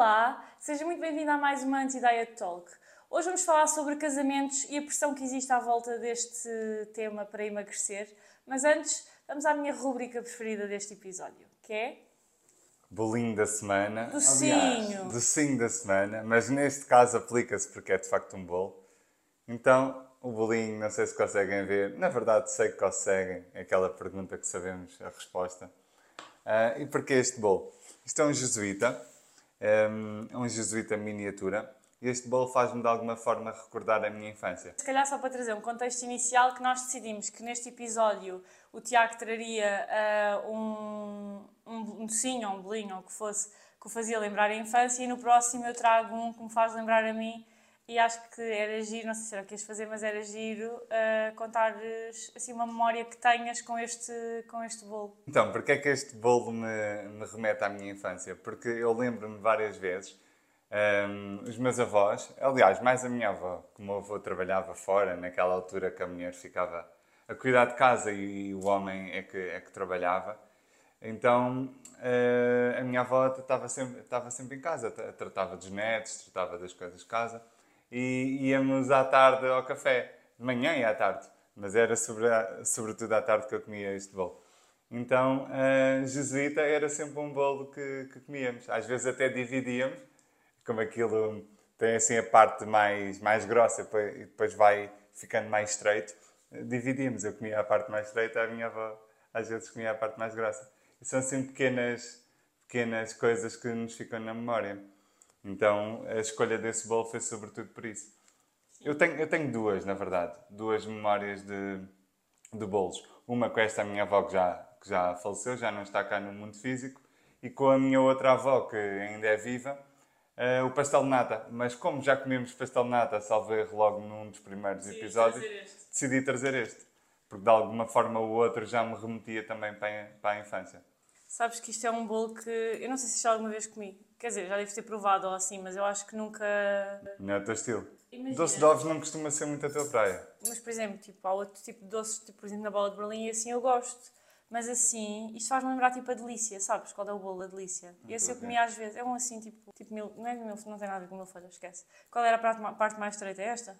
Olá, seja muito bem-vindo a mais uma Anti-Diet Talk. Hoje vamos falar sobre casamentos e a pressão que existe à volta deste tema para emagrecer. Mas antes, vamos à minha rúbrica preferida deste episódio, que é... Bolinho da semana. Docinho. Docinho da semana, mas neste caso aplica-se porque é de facto um bolo. Então, o bolinho, não sei se conseguem ver. Na verdade, sei que conseguem. É aquela pergunta que sabemos a resposta. Ah, e porquê este bolo? Isto é um jesuíta é um jesuíta miniatura. E este bolo faz-me de alguma forma recordar a minha infância. Se calhar só para trazer um contexto inicial que nós decidimos que neste episódio o Tiago traria uh, um, um docinho um bolinho ou o que fosse que o fazia lembrar a infância e no próximo eu trago um que me faz lembrar a mim e acho que era giro, não sei se era o que ias fazer, mas era giro uh, contares assim, uma memória que tenhas com este, com este bolo. Então, porque é que este bolo me, me remete à minha infância? Porque eu lembro-me várias vezes, um, ehm, os meus avós, aliás, mais a minha avó, que o meu avô trabalhava fora, naquela altura que a mulher ficava a cuidar de casa e o homem é que, é que trabalhava, então uh, a minha avó estava sempre, estava sempre em casa, tratava dos netos, tratava das coisas de casa e íamos à tarde ao café, de manhã e à tarde, mas era sobre, sobretudo à tarde que eu comia este bolo. Então, a jesuíta era sempre um bolo que, que comíamos. Às vezes até dividíamos, como aquilo tem assim a parte mais, mais grossa e depois vai ficando mais estreito, dividíamos. Eu comia a parte mais estreita, a minha avó às vezes comia a parte mais grossa. E são assim pequenas, pequenas coisas que nos ficam na memória. Então a escolha desse bolo foi sobretudo por isso. Eu tenho, eu tenho duas, na verdade, duas memórias de, de bolos. Uma com esta minha avó que já, que já faleceu, já não está cá no mundo físico, e com a minha outra avó que ainda é viva, uh, o pastel de nata. Mas como já comemos pastel de nata, salvo erro logo num dos primeiros Sim, episódios, trazer decidi trazer este. Porque de alguma forma ou outra já me remetia também para a, para a infância. Sabes que isto é um bolo que eu não sei se já alguma vez comi. Quer dizer, já deves ter provado ou assim, mas eu acho que nunca. Não é o teu estilo. Imagina. Doce de ovos não costuma ser muito a tua praia. Mas, por exemplo, tipo, há outro tipo de doces, tipo, por exemplo, na bola de Berlim, e assim eu gosto. Mas assim, isto faz-me lembrar tipo a delícia, sabes? Qual é o bolo da delícia? E esse eu comia às vezes. É um assim, tipo, tipo mil, não é mil, não tem nada a ver com mil folhas, esquece. Qual era a parte mais estreita? É esta?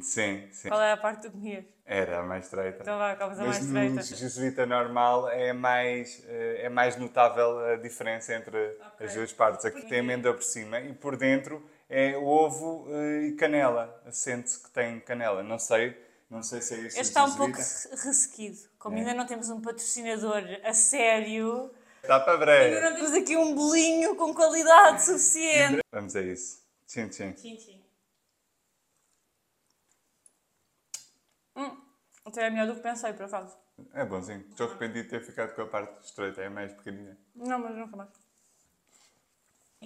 Sim, sim. Qual era a parte que tu comias? Era a mais estreita. Então vá, comes a mais estreita. Mas no jesuíta normal é mais, eh, é mais notável a diferença entre okay. as duas partes. Aqui tem amêndoa por cima e por dentro é ovo eh, e canela. Sente-se que tem canela. Não sei, não sei se é isso. Este está um pouco ressequido. Como é. ainda não temos um patrocinador a sério... Está para breve. Ainda não temos aqui um bolinho com qualidade suficiente. Vamos a isso. Tchim, tchim. Tchim, tchim. Hum, até é melhor do que pensei, por acaso. É bonzinho. Estou arrependido de ter ficado com a parte estreita, é mais pequenina. Não, mas nunca mais.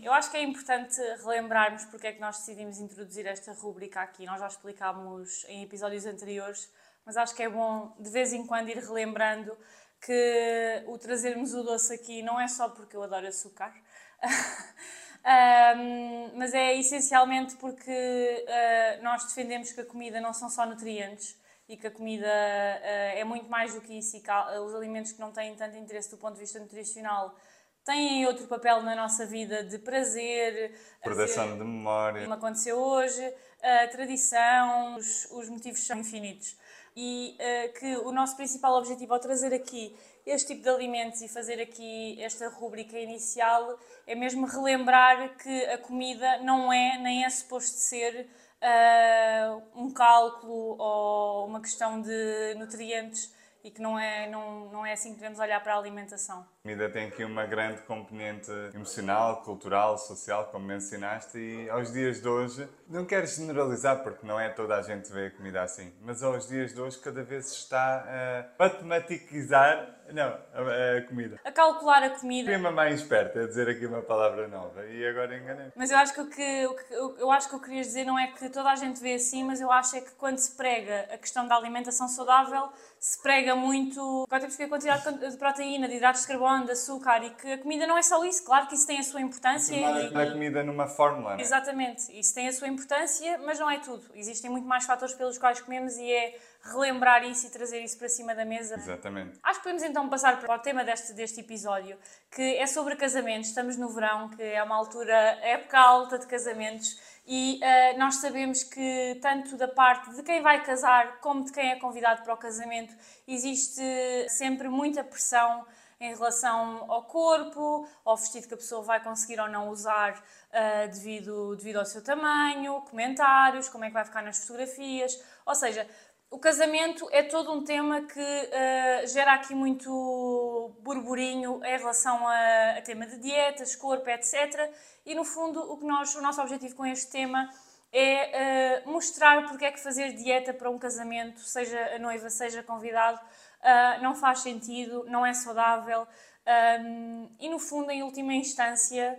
Eu acho que é importante relembrarmos porque é que nós decidimos introduzir esta rúbrica aqui. Nós já explicámos em episódios anteriores, mas acho que é bom de vez em quando ir relembrando que o trazermos o doce aqui não é só porque eu adoro açúcar, um, mas é essencialmente porque uh, nós defendemos que a comida não são só nutrientes, e que a comida uh, é muito mais do que isso e que os alimentos que não têm tanto interesse do ponto de vista nutricional têm outro papel na nossa vida de prazer, proteção de memória, como aconteceu hoje, a tradição, os, os motivos são infinitos. E uh, que o nosso principal objetivo ao trazer aqui este tipo de alimentos e fazer aqui esta rúbrica inicial é mesmo relembrar que a comida não é nem é suposto ser uh, um cálculo ou uma questão de nutrientes e que não é, não, não é assim que devemos olhar para a alimentação. A comida tem aqui uma grande componente emocional, cultural, social, como mencionaste, e aos dias de hoje, não quero generalizar porque não é toda a gente vê a comida assim, mas aos dias de hoje cada vez se está a matematizar não, a, a, comida. A calcular a comida. Prima mais esperta a dizer aqui uma palavra nova e agora enganei. Mas eu acho que o que, o que eu acho que eu queria dizer não é que toda a gente vê assim, mas eu acho é que quando se prega a questão da alimentação saudável, se prega muito. Agora temos que ver a quantidade de proteína, de hidratos de carbono carvão, de açúcar e que a comida não é só isso, claro que isso tem a sua importância. E, a comida numa fórmula. Né? Exatamente, isso tem a sua importância, mas não é tudo. Existem muito mais fatores pelos quais comemos e é relembrar isso e trazer isso para cima da mesa. Exatamente. Acho que podemos então passar para o tema deste, deste episódio, que é sobre casamentos. Estamos no verão, que é uma altura, época alta de casamentos, e uh, nós sabemos que tanto da parte de quem vai casar como de quem é convidado para o casamento existe sempre muita pressão em relação ao corpo, ao vestido que a pessoa vai conseguir ou não usar uh, devido, devido ao seu tamanho, comentários, como é que vai ficar nas fotografias. Ou seja, o casamento é todo um tema que uh, gera aqui muito burburinho em relação a, a, tema de dietas, corpo, etc. E no fundo, o, que nós, o nosso objetivo com este tema é uh, mostrar porque é que fazer dieta para um casamento, seja a noiva, seja convidado, uh, não faz sentido, não é saudável. Um, e no fundo, em última instância,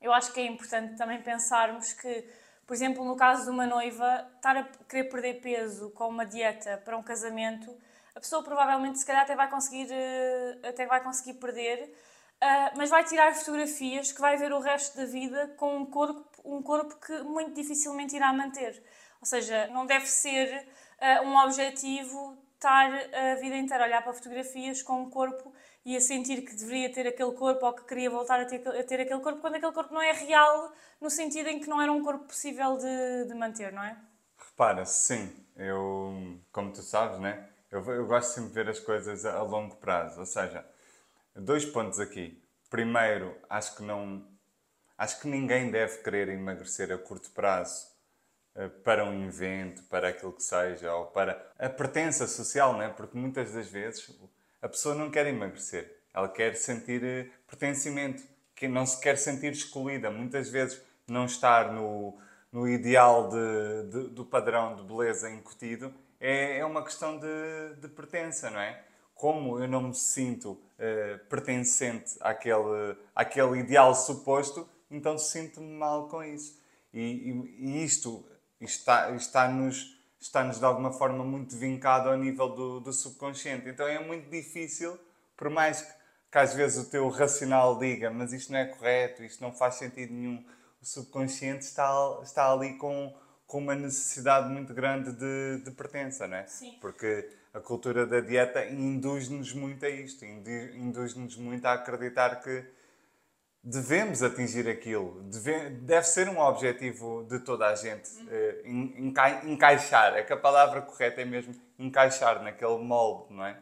eu acho que é importante também pensarmos que por exemplo, no caso de uma noiva, estar a querer perder peso com uma dieta para um casamento, a pessoa provavelmente, se calhar, até vai conseguir, eh, até vai conseguir perder, eh, mas vai tirar fotografias que vai ver o resto da vida com um corpo, um corpo que muito dificilmente irá manter. Ou seja, não deve ser eh, um objetivo estar a vida inteira a olhar para fotografias com um corpo e a sentir que deveria ter aquele corpo ou que queria voltar a ter, a ter aquele corpo, quando aquele corpo não é real, no sentido em que não era um corpo possível de, de manter, não é? Repara, sim, eu, como tu sabes, né? Eu, eu gosto sempre de ver as coisas a, a longo prazo, ou seja, dois pontos aqui. Primeiro, acho que não. Acho que ninguém deve querer emagrecer a curto prazo para um evento, para aquilo que seja, ou para a pertença social, né? porque muitas das vezes a pessoa não quer emagrecer, ela quer sentir eh, pertencimento, que não se quer sentir excluída. Muitas vezes não estar no, no ideal de, de, do padrão de beleza incutido é, é uma questão de, de pertença, não é? Como eu não me sinto uh, pertencente àquele, àquele ideal suposto, então sinto-me mal com isso. E, e, e isto está, está-nos está-nos de alguma forma muito vincado ao nível do, do subconsciente. Então é muito difícil, por mais que, que, às vezes o teu racional diga, mas isto não é correto, isto não faz sentido nenhum, o subconsciente está, está ali com, com uma necessidade muito grande de, de pertença, não é? Sim. Porque a cultura da dieta induz-nos muito a isto, induz-nos muito a acreditar que devemos atingir aquilo, deve, deve ser um objetivo de toda a gente uhum. encaixar. É que a palavra correta é mesmo encaixar naquele molde, não é?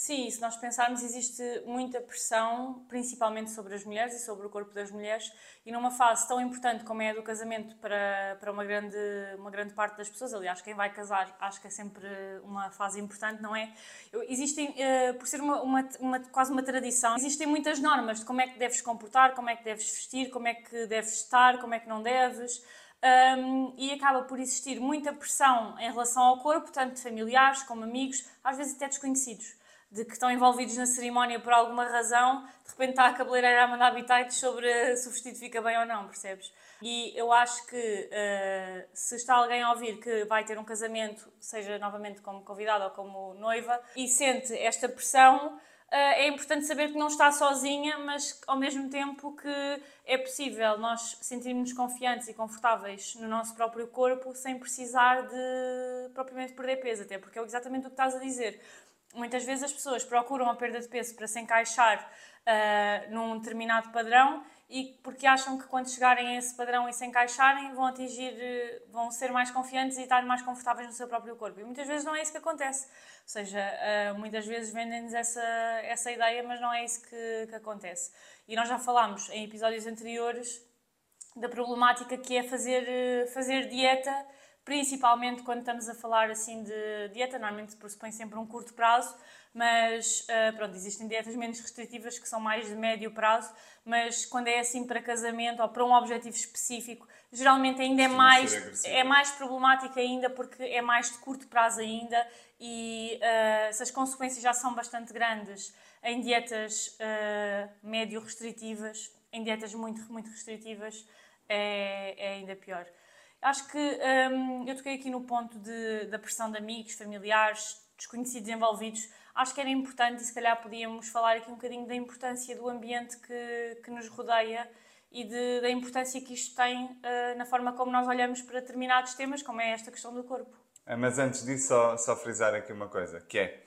Sim, se nós pensarmos, existe muita pressão, principalmente sobre as mulheres e sobre o corpo das mulheres, e numa fase tão importante como é a do casamento para, para uma, grande, uma grande parte das pessoas, aliás, quem vai casar acho que é sempre uma fase importante, não é? Existem, uh, por ser uma, uma, uma, quase uma tradição, existem muitas normas de como é que deves comportar, como é que deves vestir, como é que deves estar, como é que não deves. Um, e acaba por existir muita pressão em relação ao corpo, tanto de familiares como amigos, às vezes até desconhecidos de que estão envolvidos na cerimónia por alguma razão, de repente está a cabeleireira a mandar bitites sobre se o vestido fica bem ou não, percebes? E eu acho que uh, se está alguém a ouvir que vai ter um casamento, seja novamente como convidada ou como noiva, e sente esta pressão, uh, é importante saber que não está sozinha, mas ao mesmo tempo que é possível nós sentirmos confiantes e confortáveis no nosso próprio corpo sem precisar de propriamente perder peso, até porque é exatamente o que estás a dizer muitas vezes as pessoas procuram a perda de peso para se encaixar uh, num determinado padrão e porque acham que quando chegarem a esse padrão e se encaixarem vão atingir, uh, vão ser mais confiantes e estar mais confortáveis no seu próprio corpo. E muitas vezes não é isso que acontece. Ou seja, uh, muitas vezes vendem-nos essa, essa ideia, mas não é isso que, que acontece. E nós já falámos em episódios anteriores da problemática que é fazer, fazer dieta principalmente quando estamos a falar assim de dieta, normalmente pressupõe sempre um curto prazo, mas uh, pronto, existem dietas menos restritivas que são mais de médio prazo, mas quando é assim para casamento ou para um objetivo específico, geralmente ainda é mais, é mais problemático ainda porque é mais de curto prazo ainda e uh, se as consequências já são bastante grandes em dietas uh, médio restritivas, em dietas muito, muito restritivas, é, é ainda pior. Acho que hum, eu toquei aqui no ponto de, da pressão de amigos, familiares, desconhecidos envolvidos, acho que era importante e se calhar podíamos falar aqui um bocadinho da importância do ambiente que, que nos rodeia e de, da importância que isto tem uh, na forma como nós olhamos para determinados temas, como é esta questão do corpo. Ah, mas antes disso, só, só frisar aqui uma coisa, que é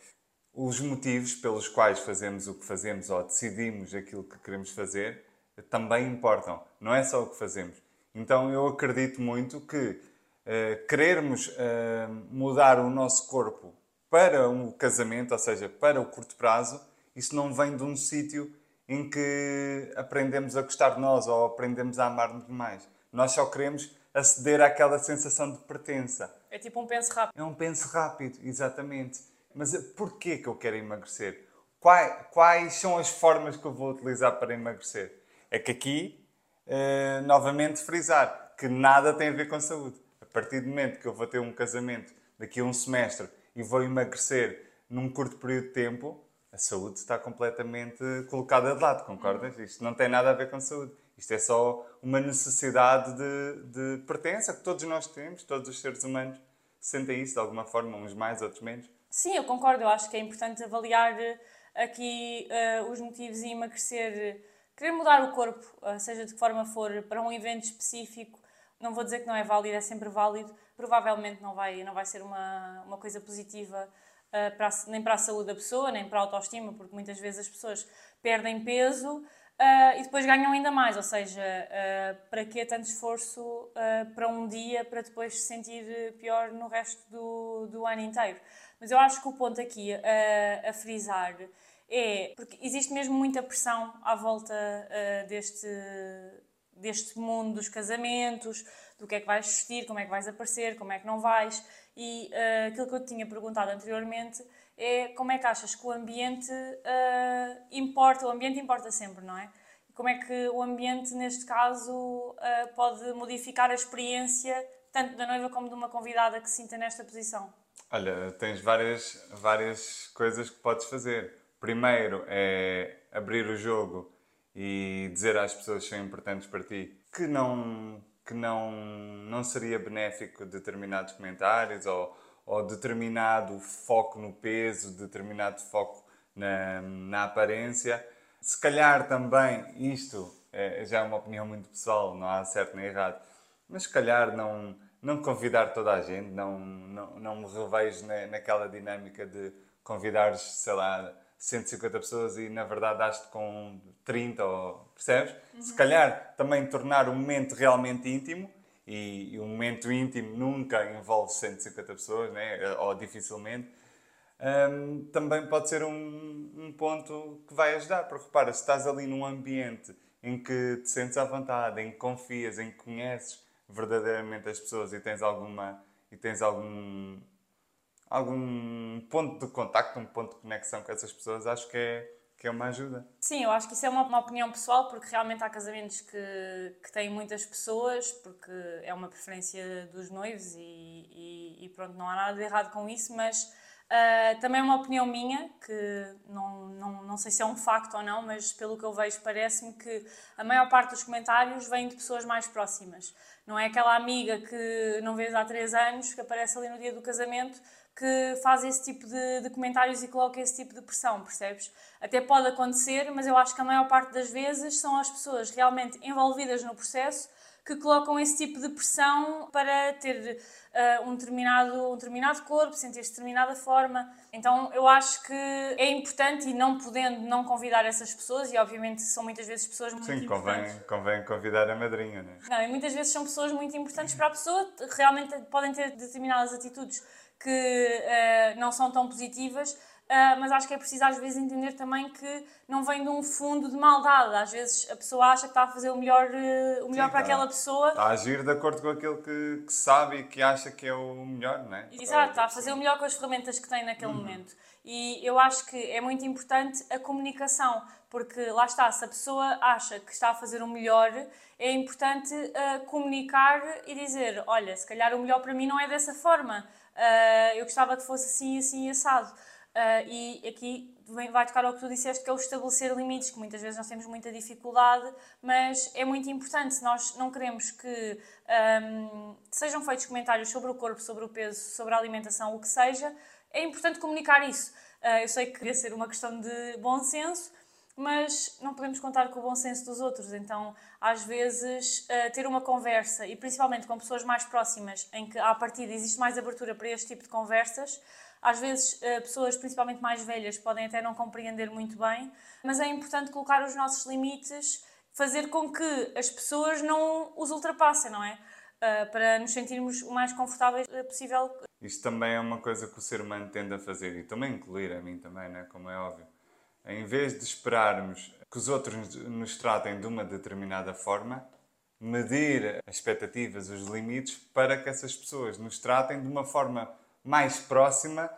os motivos pelos quais fazemos o que fazemos ou decidimos aquilo que queremos fazer também importam, não é só o que fazemos. Então eu acredito muito que uh, querermos uh, mudar o nosso corpo para um casamento, ou seja, para o curto prazo, isso não vem de um sítio em que aprendemos a gostar de nós ou aprendemos a amar-nos mais. Nós só queremos aceder àquela sensação de pertença. É tipo um penso rápido. É um penso rápido, exatamente. Mas porquê que eu quero emagrecer? Quais, quais são as formas que eu vou utilizar para emagrecer? É que aqui, eh, novamente, frisar que nada tem a ver com saúde. A partir do momento que eu vou ter um casamento daqui a um semestre e vou emagrecer num curto período de tempo, a saúde está completamente colocada de lado, concordas? Isto não tem nada a ver com saúde. Isto é só uma necessidade de, de pertença que todos nós temos, todos os seres humanos sentem isso de alguma forma, uns mais, outros menos. Sim, eu concordo. Eu acho que é importante avaliar eh, aqui uh, os motivos e emagrecer, querer mudar o corpo, uh, seja de que forma for, para um evento específico. Não vou dizer que não é válido, é sempre válido. Provavelmente não vai, não vai ser uma, uma coisa positiva uh, para a, nem para a saúde da pessoa, nem para a autoestima, porque muitas vezes as pessoas perdem peso uh, e depois ganham ainda mais. Ou seja, uh, para que tanto esforço para um dia para depois se sentir pior no resto do, do ano inteiro? Mas eu acho que o ponto aqui a frisar é porque existe mesmo muita pressão à volta deste, deste mundo dos casamentos, do que é que vais vestir, como é que vais aparecer, como é que não vais. E uh, aquilo que eu te tinha perguntado anteriormente é como é que achas que o ambiente uh, importa, o ambiente importa sempre, não é? Como é que o ambiente, neste caso, uh, pode modificar a experiência tanto da noiva como de uma convidada que se sinta nesta posição? Olha, tens várias, várias coisas que podes fazer. Primeiro é abrir o jogo e dizer às pessoas que são importantes para ti que não que não, não seria benéfico determinados comentários ou, ou determinado foco no peso, determinado foco na, na aparência. Se calhar também isto é, já é uma opinião muito pessoal, não há certo nem errado, mas se calhar não, não convidar toda a gente, não, não, não me revejo na, naquela dinâmica de convidar, sei lá, 150 pessoas e na verdade daste com 30, ou, percebes? Uhum. Se calhar também tornar o momento realmente íntimo, e, e o momento íntimo nunca envolve 150 pessoas, né? ou dificilmente, um, também pode ser um, um, ponto que vai ajudar. Porque repara, se estás ali num ambiente em que te sentes à vontade, em que confias, em que conheces verdadeiramente as pessoas e tens alguma e tens algum algum ponto de contacto, um ponto de conexão com essas pessoas, acho que é, que é uma ajuda. Sim, eu acho que isso é uma, uma opinião pessoal, porque realmente há casamentos que, que têm muitas pessoas, porque é uma preferência dos noivos e, e, e pronto, não há nada de errado com isso, mas uh, também é uma opinião minha, que não, não, não sei se é um facto ou não, mas pelo que eu vejo parece-me que a maior parte dos comentários vem de pessoas mais próximas. Não é aquela amiga que não vês há três anos, que aparece ali no dia do casamento, que faz esse tipo de, de, comentários e coloca esse tipo de pressão, percebes? Até pode acontecer, mas eu acho que a maior parte das vezes são as pessoas realmente envolvidas no processo que colocam esse tipo de pressão para ter uh, um, determinado, um determinado corpo, sentir-se de determinada forma. Então eu acho que é importante e não podendo não convidar essas pessoas, e obviamente são muitas vezes pessoas muito Sim, importantes. Sim, convém, convém convidar a madrinha, não é? Não, e muitas vezes são pessoas muito importantes para a pessoa, realmente podem ter determinadas atitudes que uh, não são tão positivas, uh, mas acho que é preciso às vezes entender também que não vem de um fundo de maldade. Às vezes a pessoa acha que está a fazer o melhor, uh, o melhor Sim, para tá, aquela pessoa. Está a agir de acordo com aquilo que, que, sabe e que acha que é o melhor, não é? Exato, está a fazer o melhor com as ferramentas que tem naquele uhum. momento. E eu acho que é muito importante a comunicação, porque lá está, se a pessoa acha que está a fazer o melhor, é importante comunicar e dizer: olha, se calhar o melhor para mim não é dessa forma uh, eu gostava que fosse assim, assim, assado. Uh, e aqui vai tocar ao que tu disseste, que é o estabelecer limites, que muitas vezes nós temos muita dificuldade, mas é muito importante. Se nós não queremos que um, sejam feitos comentários sobre o corpo, sobre o peso, sobre a alimentação, o que seja, é importante comunicar isso. Uh, eu sei que devia ser uma questão de bom senso, mas não podemos contar com o bom senso dos outros. Então, às vezes, uh, ter uma conversa, e principalmente com pessoas mais próximas, em que à partida existe mais abertura para este tipo de conversas, às vezes, uh, pessoas principalmente mais velhas podem até não compreender muito bem, mas é importante colocar os nossos limites, fazer com que as pessoas não os ultrapassem, não é? Uh, para nos sentirmos o mais confortáveis possível. Isto também é uma coisa que o ser humano tende a fazer, e também incluir a mim também, né? como é óbvio em vez de esperarmos que os outros nos tratem de uma determinada forma, medir as expectativas, os limites, para que essas pessoas nos tratem de uma forma mais próxima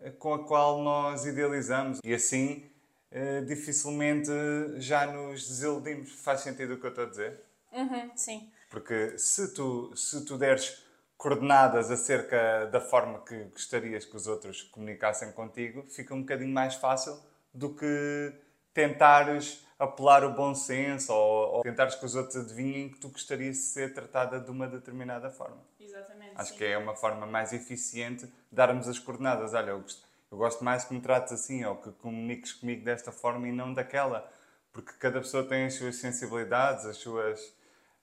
eh, com a qual nós idealizamos. E assim, eh, dificilmente já nos desiludimos. Faz sentido o que eu estou a dizer? Uhum, sim. Porque se tu, se tu deres coordenadas acerca da forma que gostarias que os outros comunicassem contigo, fica um bocadinho mais fácil do que tentares apelar o bom senso ou, ou tentares que os outros adivinhem que tu gostarias de ser tratada de uma determinada forma. Exatamente. Acho sim. que é uma forma mais eficiente de darmos as coordenadas. Olha, eu gosto, eu gosto mais que me trates assim ou que comuniques comigo desta forma e não daquela. Porque cada pessoa tem as suas sensibilidades, as suas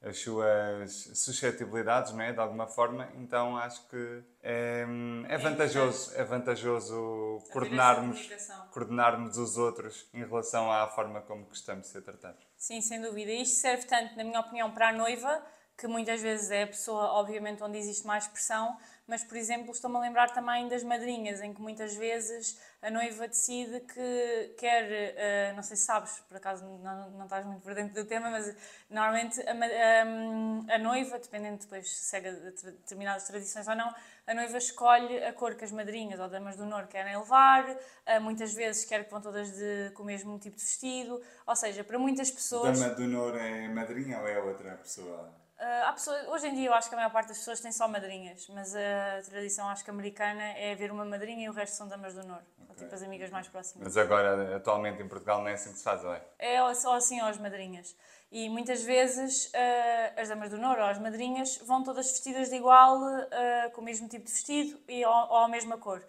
as suas suscetibilidades, não é? de alguma forma, então acho que é, é vantajoso, é vantajoso coordenarmos, coordenarmos os outros em relação à forma como gostamos de ser tratados. Sim, sem dúvida. Isto serve tanto, na minha opinião, para a noiva, que muitas vezes é a pessoa, obviamente, onde existe mais pressão, mas, por exemplo, estou-me a lembrar também das madrinhas, em que muitas vezes a noiva decide que quer, uh, não sei se sabes, por acaso não, não estás muito por dentro do tema, mas normalmente a, a, a noiva, dependendo depois se segue determinadas tradições ou não, a noiva escolhe a cor que as madrinhas ou damas do honor querem levar, uh, muitas vezes quer que vão todas de, com o mesmo tipo de vestido, ou seja, para muitas pessoas... Dama do honor é madrinha ou é outra pessoa? Uh, pessoas, hoje em dia eu acho que a maior parte das pessoas tem só madrinhas, mas a tradição acho que americana é haver uma madrinha e o resto são damas do honor, okay. tipo as amigas mais próximas. Mas agora, atualmente em Portugal, não é assim que se faz, ou é? É só assim as madrinhas. E muitas vezes uh, as damas do honor ou as madrinhas vão todas vestidas de igual, uh, com o mesmo tipo de vestido e, ou, ou a mesma cor.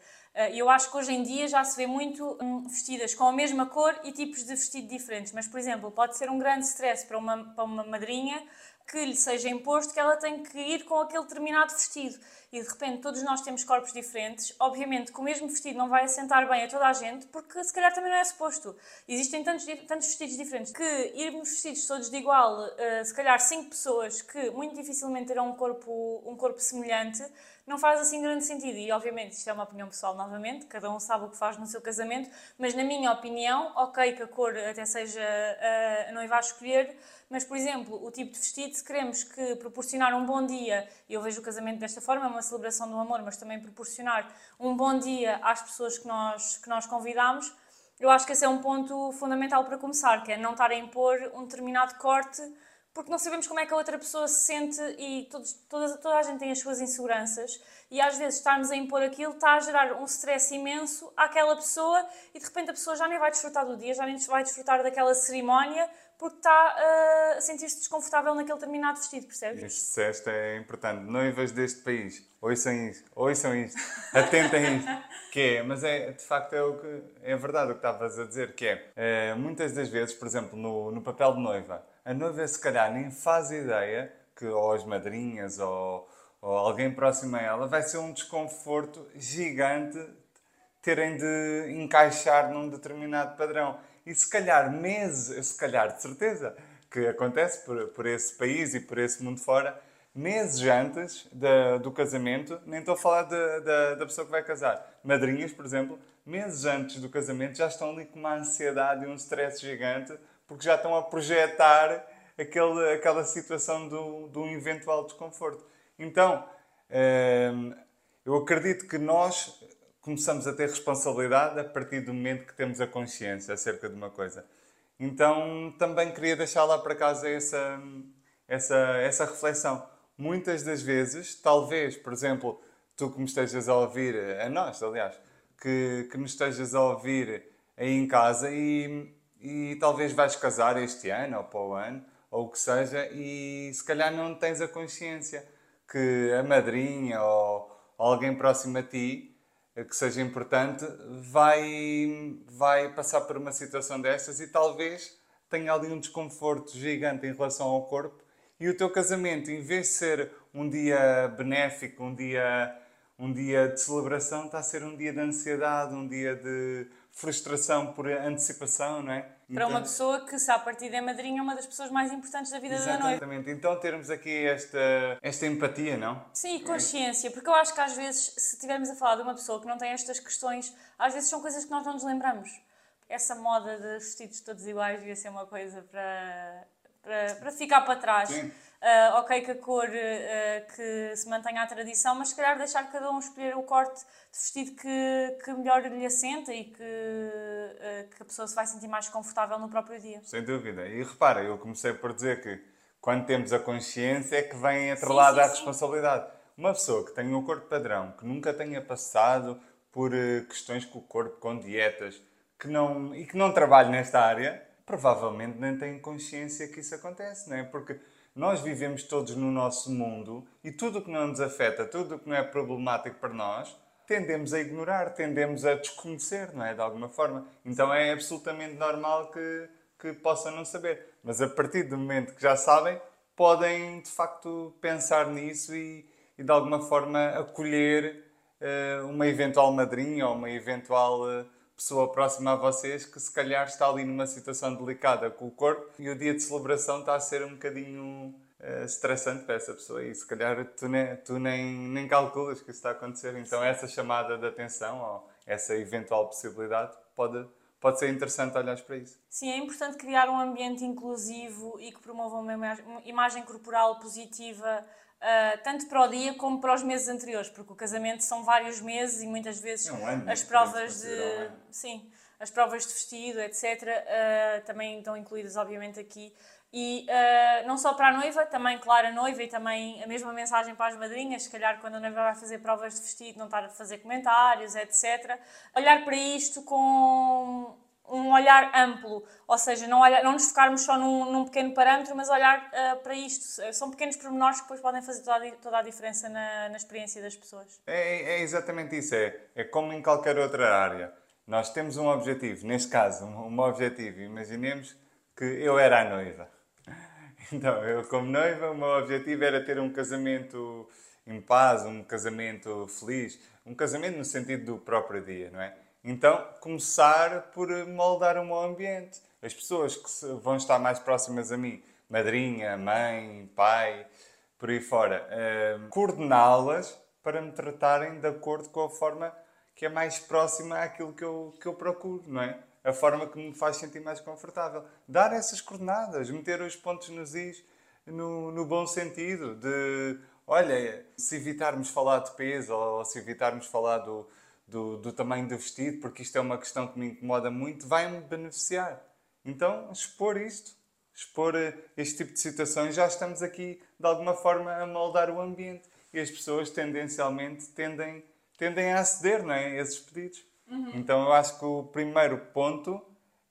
E eu acho que hoje em dia já se vê muito um, vestidas com a mesma cor e tipos de vestido diferentes. Mas, por exemplo, pode ser um grande stress para uma, para uma madrinha que lhe seja imposto que ela tem que ir com aquele determinado vestido. E de repente todos nós temos corpos diferentes. Obviamente que o mesmo vestido não vai assentar bem a toda a gente, porque se calhar também não é suposto. Existem tantos, tantos vestidos diferentes que irmos vestidos todos de igual, uh, se calhar cinco pessoas que muito dificilmente terão um corpo, um corpo semelhante, não faz assim grande sentido. E obviamente isto é uma opinião pessoal novamente, cada um sabe o que faz no seu casamento, mas na minha opinião, ok que a cor até seja uh, a noiva a escolher, mas, por exemplo, o tipo de vestido, se queremos que proporcionar um bom dia, e eu vejo o casamento desta forma, é uma celebração do amor, mas também proporcionar um bom dia às pessoas que nós, que nós convidamos, eu acho que esse é um ponto fundamental para começar, que é não estar a impor um determinado corte, porque não sabemos como é que a outra pessoa se sente e todos, toda, toda a gente tem as suas inseguranças e às vezes estarmos a impor aquilo está a gerar um stress imenso àquela pessoa e de repente a pessoa já nem vai desfrutar do dia, já nem vai desfrutar daquela cerimónia porque está uh, a sentir-se desconfortável naquele determinado vestido, percebes? Este disseste é importante. Noivas deste país, ouçam isto, ouçam isto, atentem isto. Que é, mas é, de facto é, o que, é verdade o que estavas a dizer, que é, é muitas das vezes, por exemplo, no, no papel de noiva, a noiva se calhar nem faz ideia que ou as madrinhas ou, ou alguém próximo a ela vai ser um desconforto gigante terem de encaixar num determinado padrão. E se calhar meses, se calhar de certeza que acontece por, por esse país e por esse mundo fora, meses antes da, do casamento, nem estou a falar de, de, da pessoa que vai casar, madrinhas, por exemplo, meses antes do casamento já estão ali com uma ansiedade e um stress gigante porque já estão a projetar aquele, aquela situação do, do eventual desconforto. Então, hum, eu acredito que nós começamos a ter responsabilidade a partir do momento que temos a consciência acerca de uma coisa. Então, também queria deixar lá para casa essa, essa, essa reflexão. Muitas das vezes, talvez, por exemplo, tu que me estejas a ouvir, a nós, aliás, que, que nos estejas a ouvir aí em casa e, e talvez vais casar este ano ou para o ano, ou o que seja, e se calhar não tens a consciência que a madrinha ou alguém próximo a ti que seja importante vai, vai passar por uma situação destas e talvez tenha ali um desconforto gigante em relação ao corpo. E o teu casamento, em vez de ser um dia benéfico, um dia, um dia de celebração, está a ser um dia de ansiedade, um dia de frustração por antecipação, não é? Para então, uma pessoa que, se a partir é madrinha, é uma das pessoas mais importantes da vida da noiva. Exatamente. Então, termos aqui esta, esta empatia, não? Sim, e consciência. Porque eu acho que, às vezes, se estivermos a falar de uma pessoa que não tem estas questões, às vezes são coisas que nós não nos lembramos. Essa moda de vestidos todos iguais devia ser uma coisa para, para, para ficar para trás. Sim Uh, ok que a cor uh, que se mantenha a tradição, mas se calhar deixar cada um escolher o corte de vestido que, que melhor lhe assenta e que, uh, que a pessoa se vai sentir mais confortável no próprio dia. Sem dúvida. E repara, eu comecei por dizer que quando temos a consciência é que vem atrelada a responsabilidade. Uma pessoa que tenha um corpo padrão, que nunca tenha passado por questões com o corpo, com dietas, que não, e que não trabalhe nesta área, provavelmente nem tem consciência que isso acontece, não é? Porque nós vivemos todos no nosso mundo e tudo o que não nos afeta, tudo o que não é problemático para nós, tendemos a ignorar, tendemos a desconhecer, não é? De alguma forma. Então é absolutamente normal que, que possam não saber. Mas a partir do momento que já sabem, podem de facto pensar nisso e, e de alguma forma acolher uh, uma eventual madrinha ou uma eventual. Uh, pessoa próxima a vocês que se calhar está ali numa situação delicada com o corpo e o dia de celebração está a ser um bocadinho uh, estressante para essa pessoa e se calhar tu, nem, tu nem, nem calculas que isso está a acontecer. Então essa chamada de atenção ou essa eventual possibilidade pode, pode ser interessante olhar para isso. Sim, é importante criar um ambiente inclusivo e que promova uma imagem corporal positiva Uh, tanto para o dia como para os meses anteriores, porque o casamento são vários meses e muitas vezes é um ano, as provas de sim, as provas de vestido, etc, uh, também estão incluídas obviamente aqui e uh, não só para a noiva, também claro a noiva e também a mesma mensagem para as madrinhas, se calhar quando a noiva vai fazer provas de vestido não estar a fazer comentários, etc. Olhar para isto com um olhar amplo, ou seja, não, não nos focarmos só num, num pequeno parâmetro, mas olhar uh, para isto. São pequenos pormenores que depois podem fazer toda a, toda a diferença na, na experiência das pessoas. É, é, exatamente isso, é, é como em qualquer outra área. Nós temos um objetivo, neste caso, um, um objetivo. Imaginemos que eu era a noiva. Então, eu como noiva, o meu objetivo era ter um casamento em paz, um casamento feliz, um casamento no sentido do próprio dia, não é? Então, começar por moldar o meu ambiente. As pessoas que vão estar mais próximas a mim, madrinha, mãe, pai, por aí fora, uh, coordená-las para me tratarem de acordo com a forma que é mais próxima àquilo que eu, que eu procuro, não é? A forma que me faz sentir mais confortável. Dar essas coordenadas, meter os pontos nos is no, no bom sentido, de olha, se evitarmos falar de peso ou se evitarmos falar do, do, do tamanho do vestido, porque isto é uma questão que me incomoda muito, vai-me beneficiar. Então, expor isto, expor eh, este tipo de situações, já estamos aqui, de alguma forma, a moldar o ambiente. E as pessoas, tendencialmente, tendem, tendem a aceder não é, a esses pedidos. Uhum. Então, eu acho que o primeiro ponto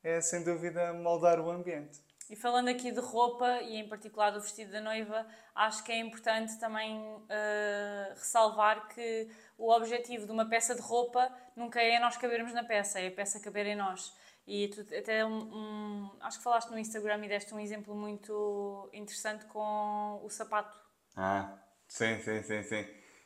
é, sem dúvida, moldar o ambiente. E falando aqui de roupa e em particular do vestido da noiva, acho que é importante também uh, ressalvar que o objetivo de uma peça de roupa nunca é nós cabermos na peça, é a peça caber em nós. E tu, até um, um, acho que falaste no Instagram e deste um exemplo muito interessante com o sapato. Ah, sim, sim, sim, sim.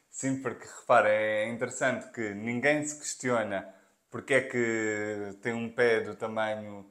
Sim, porque repara, é interessante que ninguém se questiona porque é que tem um pé do tamanho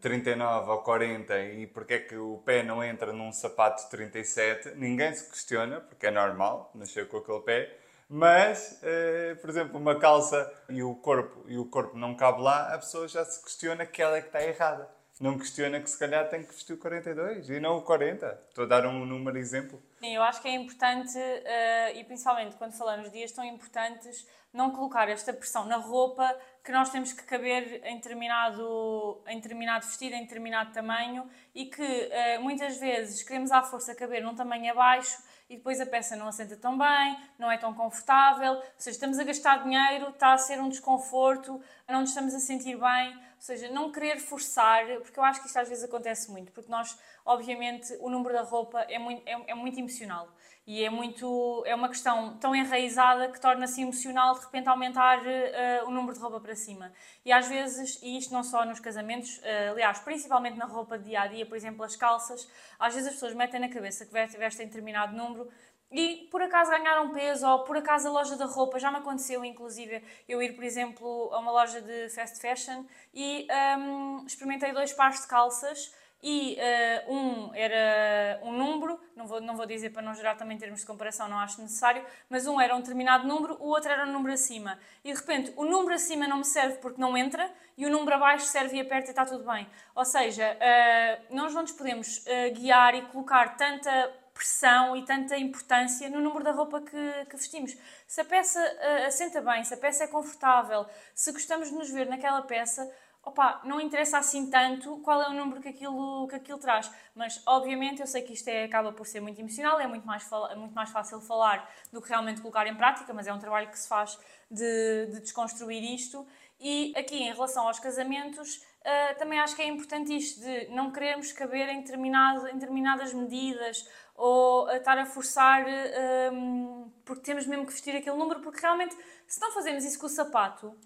39 eh, ou 40 e porque é que o pé não entra num sapato 37, ninguém se questiona, porque é normal, nasceu com aquele pé, mas, uh, por exemplo, uma calça e o corpo e o corpo não cabe lá, a pessoa já se questiona que ela é que está errada. Não questiona que se calhar tem que vestir o 42 e não o 40. Estou a dar um número exemplo. Sim, eu acho que é importante, uh, e principalmente quando falamos de dias tão importantes, não colocar esta pressão na roupa que nós temos que caber em determinado, em determinado vestido, em determinado tamanho e que uh, muitas vezes queremos à força caber num tamanho abaixo e depois a peça não assenta tão bem, não é tão confortável, ou seja, estamos a gastar dinheiro, está a ser um desconforto, não nos estamos a sentir bem, ou seja, não querer forçar, porque eu acho que isto às vezes acontece muito, porque nós, obviamente, o número da roupa é muito, é, é muito emocional. E é muito é uma questão tão enraizada que torna-se emocional de repente aumentar uh, o número de roupa para cima. E às vezes, e isto não só nos casamentos, uh, aliás, principalmente na roupa de dia a dia, por exemplo, as calças, às vezes as pessoas metem na cabeça que vestem determinado número e por acaso ganharam peso ou por acaso a loja da roupa, já me aconteceu inclusive eu ir, por exemplo, a uma loja de fast fashion e um, experimentei dois pares de calças e uh, um era um número, não vou, não vou dizer para não gerar também termos de comparação, não acho necessário, mas um era um determinado número, o outro era um número acima. E de repente o número acima não me serve porque não entra e o número abaixo serve e aperta e está tudo bem. Ou seja, uh, nós não nos podemos uh, guiar e colocar tanta pressão e tanta importância no número da roupa que, que vestimos. Se a peça assenta bem, se a peça é confortável, se gostamos de nos ver naquela peça, opa, não interessa assim tanto qual é o número que aquilo, que aquilo traz. Mas, obviamente, eu sei que isto é, acaba por ser muito emocional, é muito, mais é muito mais fácil falar do que realmente colocar em prática, mas é um trabalho que se faz de, de desconstruir isto. E aqui, em relação aos casamentos, uh, também acho que é importante isto de não querermos caber em, determinado, em determinadas medidas ou a estar a forçar uh, porque temos mesmo que vestir aquele número, porque realmente, se não fazemos isso com o sapato,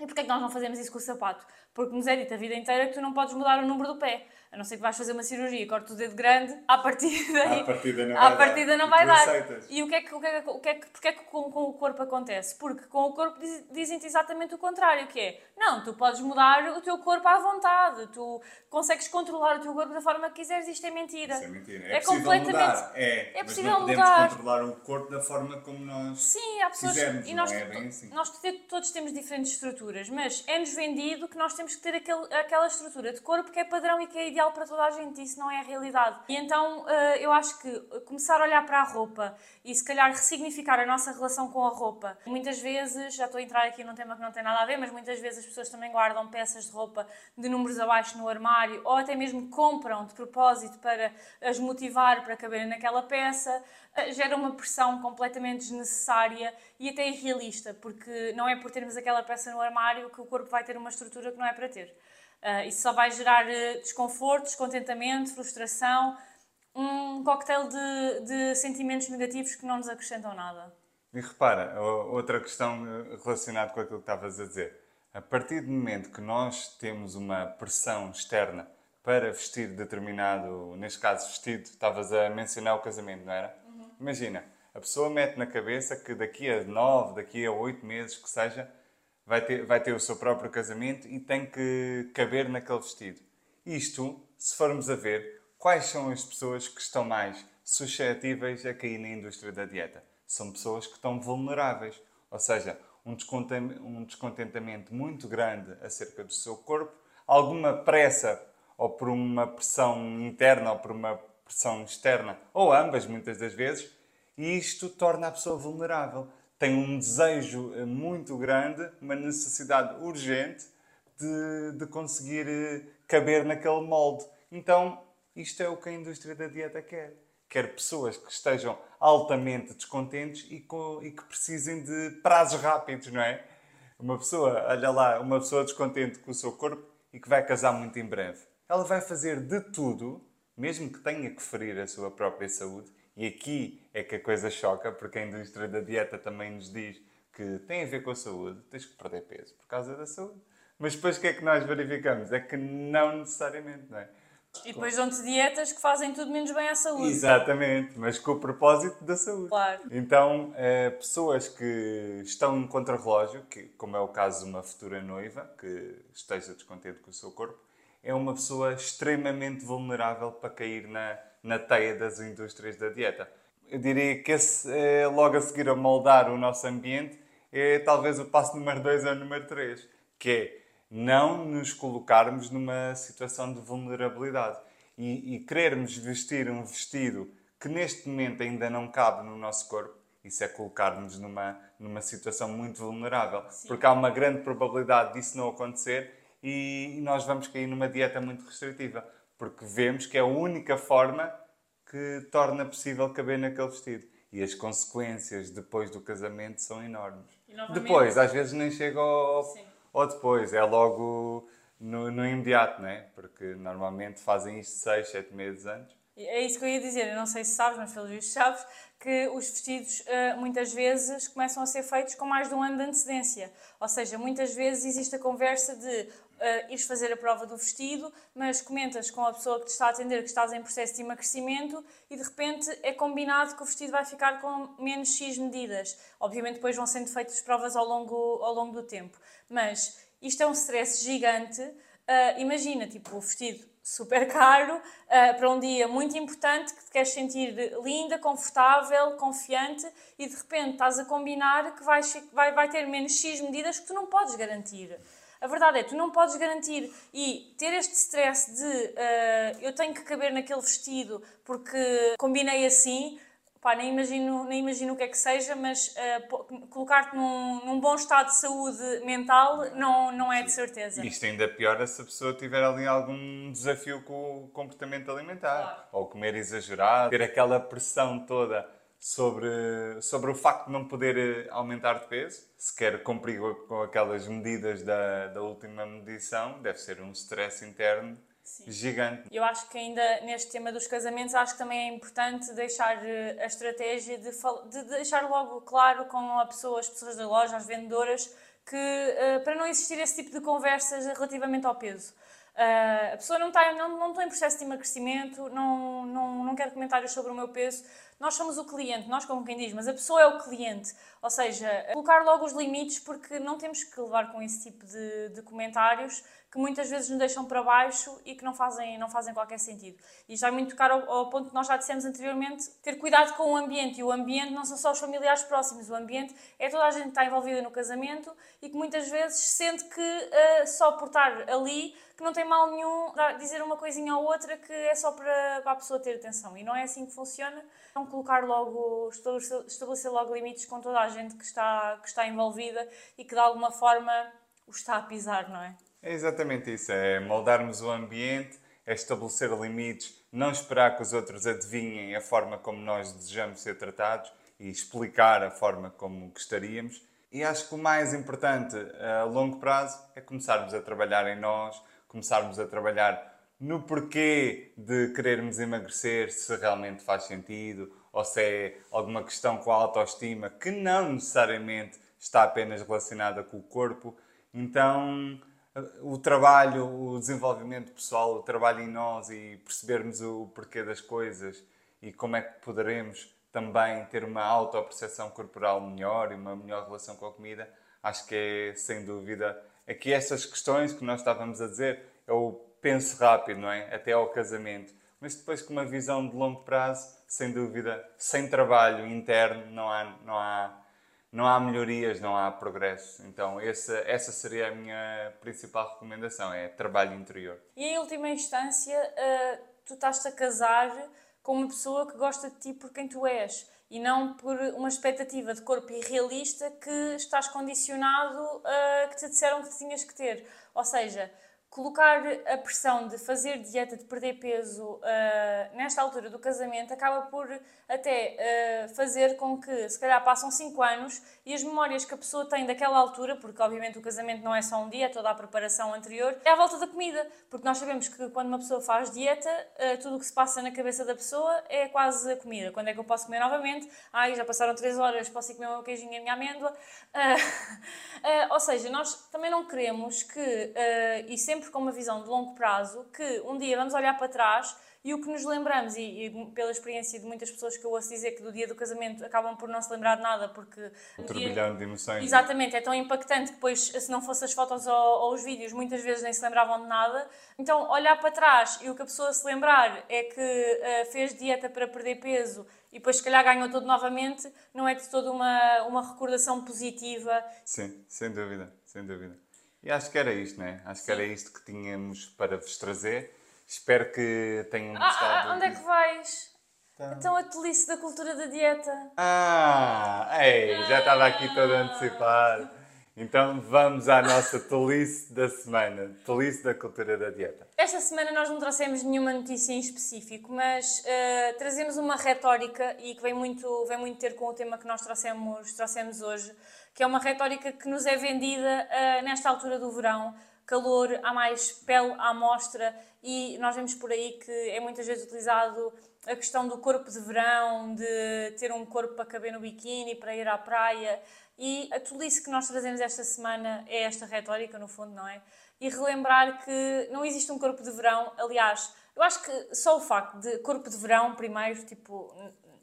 e porquê é que nós não fazemos isso com o sapato? Porque nos é dito a vida inteira que tu não podes mudar o número do pé. A não ser que vais fazer uma cirurgia e o dedo grande, à partida, à partida não vai partida dar. Não vai dar. E o que é que, o que, é que, o que, é que, porque é que com, com, o corpo acontece? Porque com o corpo dizem-te exatamente o contrário, que é, não, tu podes mudar o teu corpo à vontade, tu consegues controlar o teu corpo da forma que quiseres, isto é mentira. Isso é mentira. É, é completamente... mudar. É, é possível mas não podemos mudar. controlar o corpo da forma como nós Sim, há pessoas... Quisermos, e nós, é bem assim. nós todos temos diferentes estruturas, mas é-nos vendido que nós temos que ter aquele, aquela estrutura de corpo que é padrão e que é ideal para toda a gente isso não é a realidade. E então eh, eu acho que começar a olhar para a roupa e se calhar ressignificar a nossa relação com a roupa. Muitas vezes, já estou a entrar aqui num tema que não tem nada a ver, mas muitas vezes as pessoas também guardam peças de roupa de números abaixo no armário ou até mesmo compram de propósito para as motivar para caberem naquela peça. Eh, gera uma pressão completamente desnecessária e até irrealista, porque não é por termos aquela peça no armário que o corpo vai ter uma estrutura que não é para ter. Uh, isso só vai gerar uh, desconforto, descontentamento, frustração, um coquetel de, de sentimentos negativos que não nos acrescentam nada. E repara, outra questão eh, relacionada com aquilo que estavas a dizer. A partir do momento que nós temos uma pressão externa para vestir determinado, neste caso vestido, estavas a mencionar o casamento, não era? Imagina, a pessoa mete na cabeça que daqui a nove, daqui a oito meses, que seja, vai ter, vai ter o seu próprio casamento e tem que caber naquele vestido. Isto, se formos a ver, quais são as pessoas que estão mais suscetíveis a cair na indústria da dieta? São pessoas que estão vulneráveis, ou seja, um descontentamento muito grande acerca do seu corpo, alguma pressa ou por uma pressão interna ou por uma pressão externa, ou ambas muitas das vezes, e isto torna a pessoa vulnerável tem um desejo eh, muito grande, uma necessidade urgente de, de conseguir eh, caber naquele molde. Então, isto é o que a indústria da dieta quer. Quer pessoas que estejam altamente descontentes e, com, e que precisem de prazos rápidos, não é? Uma pessoa, olha lá, uma pessoa descontente com o seu corpo e que vai casar muito em breve. Ela vai fazer de tudo, mesmo que tenha que ferir a sua própria saúde, e aqui é que a coisa choca, porque a indústria da dieta também nos diz que tem a ver com a saúde, tens que perder peso por causa da saúde. Mas depois o que é que nós verificamos? É que não necessariamente, não é? E depois dão-te dietas que fazem tudo menos bem à saúde. Exatamente, mas com o propósito da saúde. Claro. Então, é, pessoas que estão em contrarrelógio, que, como é o caso de uma futura noiva, que esteja descontente com o seu corpo, é uma pessoa extremamente vulnerável para cair na, na teia das indústrias da dieta. Eu diria que esse é logo a seguir a moldar o nosso ambiente é talvez o passo número 2 ou número 3, que é não nos colocarmos numa situação de vulnerabilidade e, e querermos vestir um vestido que neste momento ainda não cabe no nosso corpo, isso é colocar-nos numa, numa situação muito vulnerável, Sim. porque há uma grande probabilidade disso não acontecer e nós vamos cair numa dieta muito restritiva porque vemos que é a única forma que torna possível caber naquele vestido. E as consequências depois do casamento são enormes. Depois, às vezes nem chega ao, ao depois, é logo no, no imediato, não é? Porque normalmente fazem isto 6, 7 meses antes. É isso que eu ia dizer, eu não sei se sabes, mas pelos vistos sabes, que os vestidos uh, muitas vezes começam a ser feitos com mais de um ano de antecedência. Ou seja, muitas vezes existe a conversa de uh, ires fazer a prova do vestido, mas comentas com a pessoa que te está a atender que estás em processo de emagrecimento e de repente é combinado que o vestido vai ficar com menos X medidas. Obviamente depois vão sendo feitas provas ao longo, ao longo do tempo. Mas isto é um stress gigante. Uh, imagina, tipo, o vestido super caro uh, para um dia muito importante que te queres sentir linda, confortável, confiante e de repente estás a combinar que vais, vai, vai ter menos X medidas que tu não podes garantir. A verdade é, tu não podes garantir e ter este stress de uh, eu tenho que caber naquele vestido porque combinei assim, Pá, nem imagino, nem imagino o que é que seja, mas uh, colocar-te num, num, bom estado de saúde mental não, não é de certeza. Isto ainda piora se a pessoa tiver ali algum desafio com o comportamento alimentar, claro. ou comer exagerado, ter aquela pressão toda sobre, sobre o facto de não poder eh, aumentar de peso, se quer cumprir com aquelas medidas da, da última medição, deve ser um stress interno Sim. gigante. Eu acho que ainda neste tema dos casamentos, acho que também é importante deixar eh, a estratégia de, de deixar logo claro com a pessoa, as pessoas da loja, as vendedoras, que uh, para não existir esse tipo de conversas relativamente ao peso. Uh, a pessoa não está não, não estou em processo de emagrecimento, não, não, não quero comentários sobre o meu peso. Nós somos o cliente, nós como quem diz, mas a pessoa é o cliente. Ou seja, colocar logo os limites, porque não temos que levar com esse tipo de, de comentários que muitas vezes nos deixam para baixo e que não fazem, não fazem qualquer sentido. E já é muito caro ao, ao, ponto que nós já dissemos anteriormente, ter cuidado com o ambiente. E o ambiente não são só os familiares próximos, o ambiente é toda a gente que está envolvida no casamento e que muitas vezes sente que uh, só por estar ali, que não tem mal nenhum dizer uma coisinha ou outra que é só para, para a pessoa ter atenção. E não é assim que funciona. Não colocar logo, estabelecer, logo limites com toda a gente que está, que está envolvida e que de alguma forma o está a pisar, não é? É exatamente isso, é moldarmos o ambiente, é estabelecer limites, não esperar que os outros adivinhem a forma como nós desejamos ser tratados e explicar a forma como gostaríamos. E acho que o mais importante a longo prazo é começarmos a trabalhar em nós, começarmos a trabalhar no porquê de querermos emagrecer, se realmente faz sentido, ou se é alguma questão com a autoestima que não necessariamente está apenas relacionada com o corpo. Então, o trabalho, o desenvolvimento pessoal, o trabalho em nós e percebermos o porquê das coisas e como é que poderemos também ter uma autoperceção corporal melhor e uma melhor relação com a comida, acho que é, sem dúvida, aqui essas questões que nós estávamos a dizer, eu penso rápido, não é? Até ao casamento. Mas depois com uma visão de longo prazo, sem dúvida, sem trabalho interno, não há, não há não há melhorias, não há progresso. Então, essa, essa seria a minha principal recomendação, é trabalho interior. E em última instância, uh, tu estás-te a casar com uma pessoa que gosta de ti por quem tu és e não por uma expectativa de corpo irrealista que estás condicionado a que te disseram que tinhas que ter. Ou seja, colocar a pressão de fazer dieta, de perder peso uh, nesta altura do casamento acaba por até uh, fazer com que, se calhar, passam 5 anos e as memórias que a pessoa tem daquela altura, porque obviamente o casamento não é só um dia, é toda a preparação anterior, é à volta da comida. Porque nós sabemos que quando uma pessoa faz dieta, uh, tudo o que se passa na cabeça da pessoa é quase a comida. Quando é que eu posso comer novamente? Ai, já passaram 3 horas, posso ir comer um queijinho e a minha amêndoa. ou seja, nós também não queremos que, e sempre sempre com uma visão de longo prazo, que um dia vamos olhar para trás e o que nos lembramos, e, e, pela experiência de muitas pessoas que eu ouço dizer que do dia do casamento acabam por não se lembrar de nada porque. Um turbilhão de emoções. Exatamente, é tão impactante que depois, se não fossem as fotos ou, ou, os vídeos, muitas vezes nem se lembravam de nada. Então, olhar para trás e o que a pessoa se lembrar é que uh, fez dieta para perder peso e depois, se calhar, ganhou tudo novamente, não é de toda uma, uma recordação positiva. Sim, sem dúvida, sem dúvida. E acho que era isto, né? Acho que era isto que tínhamos para vos trazer. Espero que tenham ah, gostado. Ah, onde é que vais? Tá. Então a tolice da cultura da dieta. Ah, ei, já estava aqui todo antecipado. Então vamos à nossa tolice da semana, tolice da cultura da dieta. Esta semana nós não trouxemos nenhuma notícia em específico, mas uh, trazemos uma retórica e que vem muito, vem muito ter com o tema que nós trouxemos, trouxemos hoje, que é uma retórica que nos é vendida uh, nesta altura do verão, calor, há mais pele à mostra e nós vemos por aí que é muitas vezes utilizado a questão do corpo de verão, de ter um corpo para caber no biquíni, para ir à praia. E a tolice que nós trazemos esta semana é esta retórica, no fundo, não é? E relembrar que não existe um corpo de verão. Aliás, eu acho que só o facto de corpo de verão, primeiro, tipo,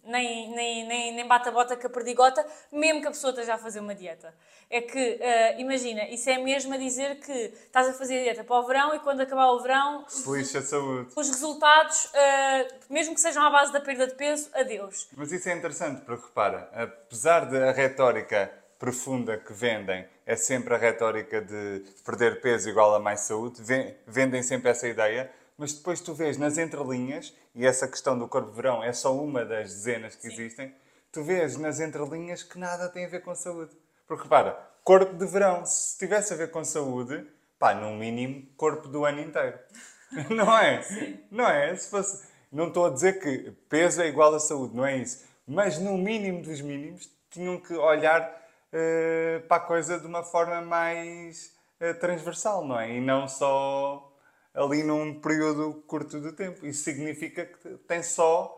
nem, nem, nem, nem bate a bota com a perdigota, mesmo que a pessoa esteja a fazer uma dieta. É que, uh, imagina, isso é mesmo a dizer que estás a fazer dieta para o verão e quando acabar o verão. Feliz a saúde. Os resultados, uh, mesmo que sejam à base da perda de peso, adeus. Mas isso é interessante, porque repara, apesar da retórica profunda que vendem é sempre a retórica de perder peso igual a mais saúde, vendem sempre essa ideia mas depois tu vês nas entrelinhas, e essa questão do corpo de verão é só uma das dezenas que Sim. existem, tu vês nas entrelinhas que nada tem a ver com saúde. Porque repara, corpo de verão, se tivesse a ver com saúde, pá, no mínimo, corpo do ano inteiro. não é? Sim. Não é? Se fosse... Não estou a dizer que peso é igual a saúde, não é isso. Mas no mínimo dos mínimos, tinham que olhar uh, para a coisa de uma forma mais uh, transversal, não é? E não só ali num período curto de tempo. Isso significa que tem só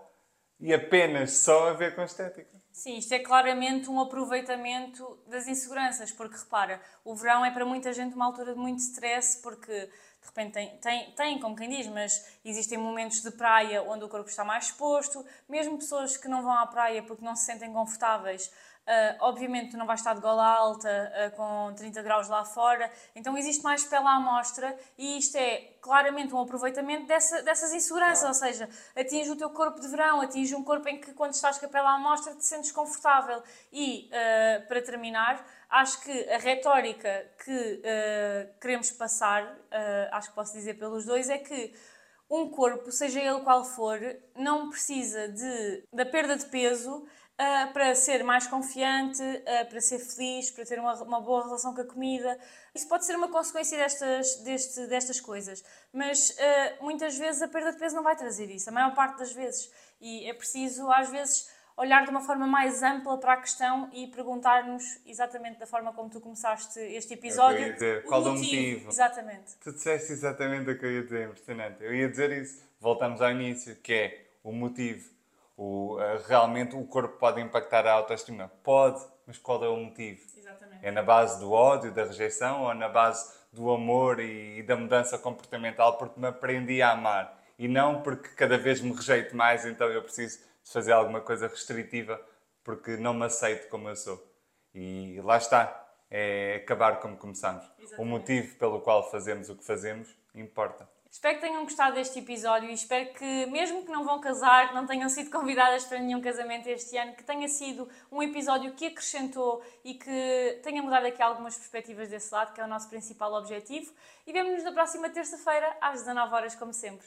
e apenas só a ver com estética. Sim, isto é claramente um aproveitamento das inseguranças, porque repara, o verão é para muita gente uma altura de muito stress, porque de repente tem, tem, tem, como quem diz, mas existem momentos de praia onde o corpo está mais exposto, mesmo pessoas que não vão à praia porque não se sentem confortáveis Uh, obviamente, não vais estar de gola alta uh, com 30 graus lá fora, então existe mais pele à amostra e isto é claramente um aproveitamento dessa, dessas inseguranças, ou seja, atinge o teu corpo de verão, atinge um corpo em que quando estás com a pele à amostra te sentes confortável. E, uh, para terminar, acho que a retórica que queremos passar, acho que posso dizer pelos dois, é que um corpo, seja ele qual for, não precisa de, da perda de peso uh, para ser mais confiante, uh, para ser feliz, para ter uma, uma, boa relação com a comida. Isso pode ser uma consequência destas, deste, destas coisas, mas uh, muitas vezes a perda de peso não vai trazer isso, a maior parte das vezes. E é preciso, às vezes, olhar de uma forma mais ampla para a questão e perguntar-nos exatamente da forma como tu começaste este episódio. Eu dizer, qual o motivo. motivo? Exatamente. Tu disseste exatamente o que eu ia dizer, impressionante. Eu ia dizer isso. Voltamos ao início, que é o motivo. O, uh, realmente o corpo pode impactar a autoestima? Pode, mas qual é o motivo? Exatamente. É na base do ódio, da rejeição ou na base do amor e, e da mudança comportamental porque me aprendi a amar? E não porque cada vez me rejeito mais, então eu preciso de fazer alguma coisa restritiva porque não me aceito como eu sou. E lá está, é acabar como começamos. Exatamente. O motivo pelo qual fazemos o que fazemos importa. Espero que tenham gostado deste episódio e espero que, mesmo que não vão casar, não tenham sido convidadas para nenhum casamento este ano, que tenha sido um episódio que acrescentou e que tenha mudado aqui algumas perspectivas desse lado, que é o nosso principal objetivo. E vemo-nos na próxima terça-feira, às 19 horas, como sempre.